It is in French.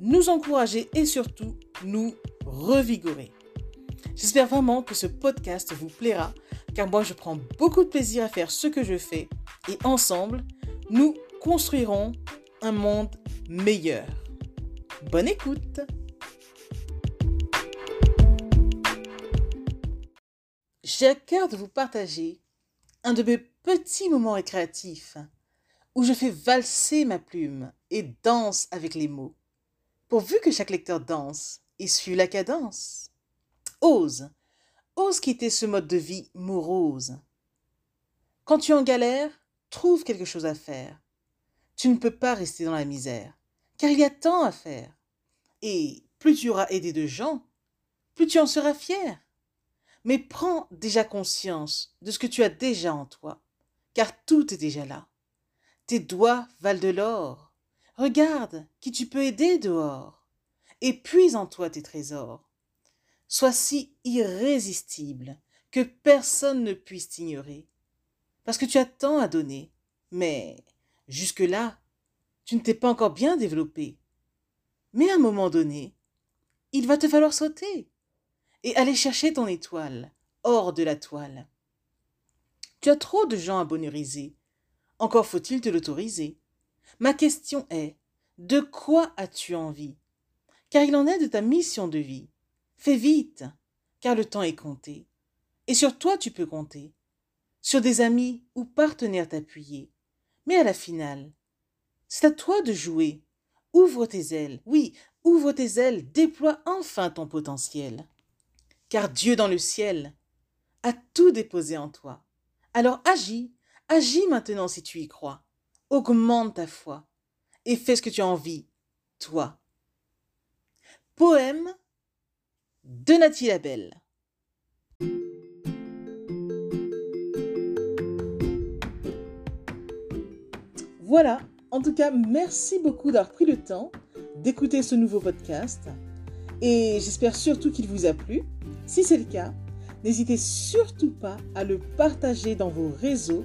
nous encourager et surtout nous revigorer. J'espère vraiment que ce podcast vous plaira car moi je prends beaucoup de plaisir à faire ce que je fais et ensemble, nous construirons un monde meilleur. Bonne écoute J'ai à cœur de vous partager un de mes petits moments récréatifs où je fais valser ma plume et danse avec les mots, pourvu que chaque lecteur danse et suit la cadence. Ose, ose quitter ce mode de vie morose. Quand tu es en galère, trouve quelque chose à faire. Tu ne peux pas rester dans la misère, car il y a tant à faire. Et plus tu auras aidé de gens, plus tu en seras fier. Mais prends déjà conscience de ce que tu as déjà en toi, car tout est déjà là. Tes doigts valent de l'or. Regarde qui tu peux aider dehors. Et puise en toi tes trésors. Sois si irrésistible que personne ne puisse t'ignorer. Parce que tu as tant à donner. Mais jusque-là, tu ne t'es pas encore bien développé. Mais à un moment donné, il va te falloir sauter et aller chercher ton étoile hors de la toile. Tu as trop de gens à bonheuriser. Encore faut-il te l'autoriser. Ma question est, de quoi as-tu envie? Car il en est de ta mission de vie. Fais vite, car le temps est compté. Et sur toi tu peux compter. Sur des amis ou partenaires t'appuyer. Mais à la finale, c'est à toi de jouer. Ouvre tes ailes, oui, ouvre tes ailes, déploie enfin ton potentiel car Dieu dans le ciel a tout déposé en toi. Alors agis, agis maintenant si tu y crois. Augmente ta foi et fais ce que tu as envie, toi. Poème de Nathalie Labelle. Voilà, en tout cas, merci beaucoup d'avoir pris le temps d'écouter ce nouveau podcast et j'espère surtout qu'il vous a plu. Si c'est le cas, n'hésitez surtout pas à le partager dans vos réseaux,